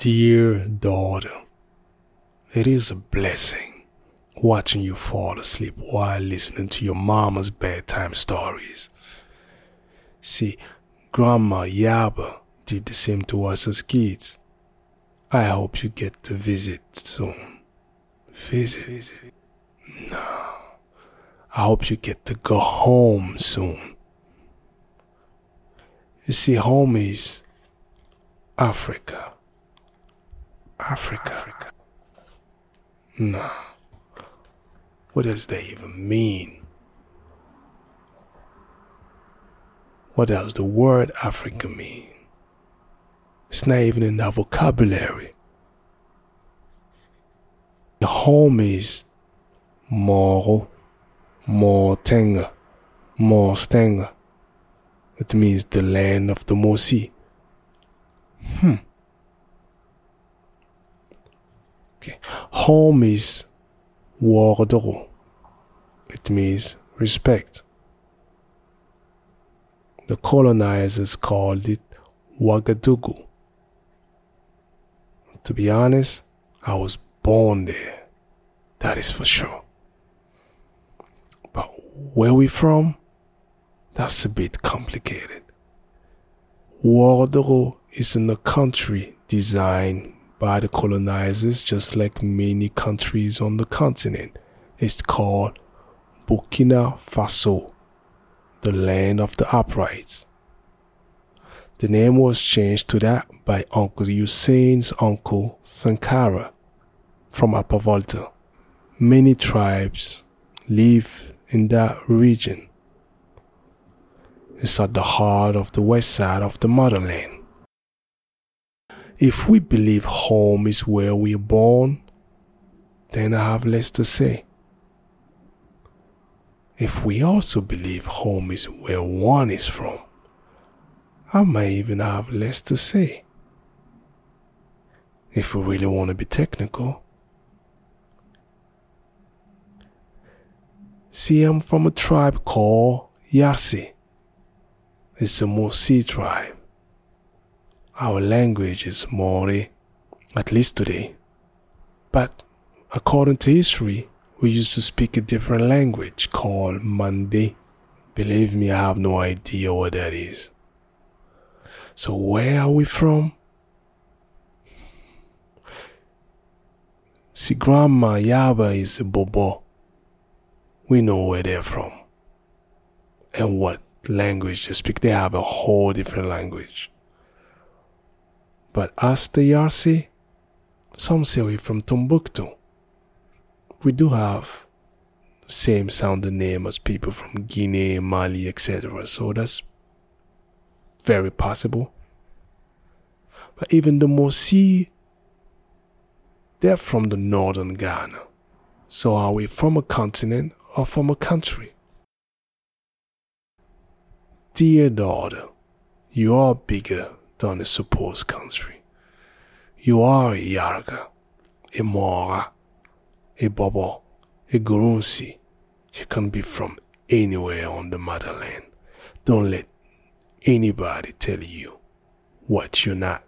Dear daughter, it is a blessing watching you fall asleep while listening to your mama's bedtime stories. See, Grandma Yaba did the same to us as kids. I hope you get to visit soon. Visit? visit. No. I hope you get to go home soon. You see, home is Africa. Africa. Africa. No. What does that even mean? What does the word Africa mean? It's not even in our vocabulary. The home is Moro, Mortenga, Morstenga. It means the land of the Mosi. Hmm. Okay. Home is Wardoro. It means respect. The colonizers called it Ouagadougou. To be honest, I was born there. That is for sure. But where we from? That's a bit complicated. Ouagadougou is in a country designed by the colonizers just like many countries on the continent. It's called Burkina Faso, the land of the uprights. The name was changed to that by Uncle Hussein's uncle Sankara from Upper Volta. Many tribes live in that region. It's at the heart of the west side of the motherland. If we believe home is where we're born, then I have less to say. If we also believe home is where one is from, I may even have less to say. If we really want to be technical. See, I'm from a tribe called Yarsi. It's a Mosi tribe. Our language is Mooré, at least today. But according to history, we used to speak a different language called Mande. Believe me, I have no idea what that is. So where are we from? See, Grandma Yaba is a Bobo. We know where they're from. And what language they speak. They have a whole different language. But us, the Yarsi, some say we're from Timbuktu. We do have same sounding name as people from Guinea, Mali, etc. So that's very possible. But even the Mosi, they're from the northern Ghana. So are we from a continent or from a country? Dear daughter, you are bigger than a supposed country. You are a Yarga, a Mora, a Bobo, a Gurunsi. You can be from anywhere on the motherland. Don't let anybody tell you what you're not.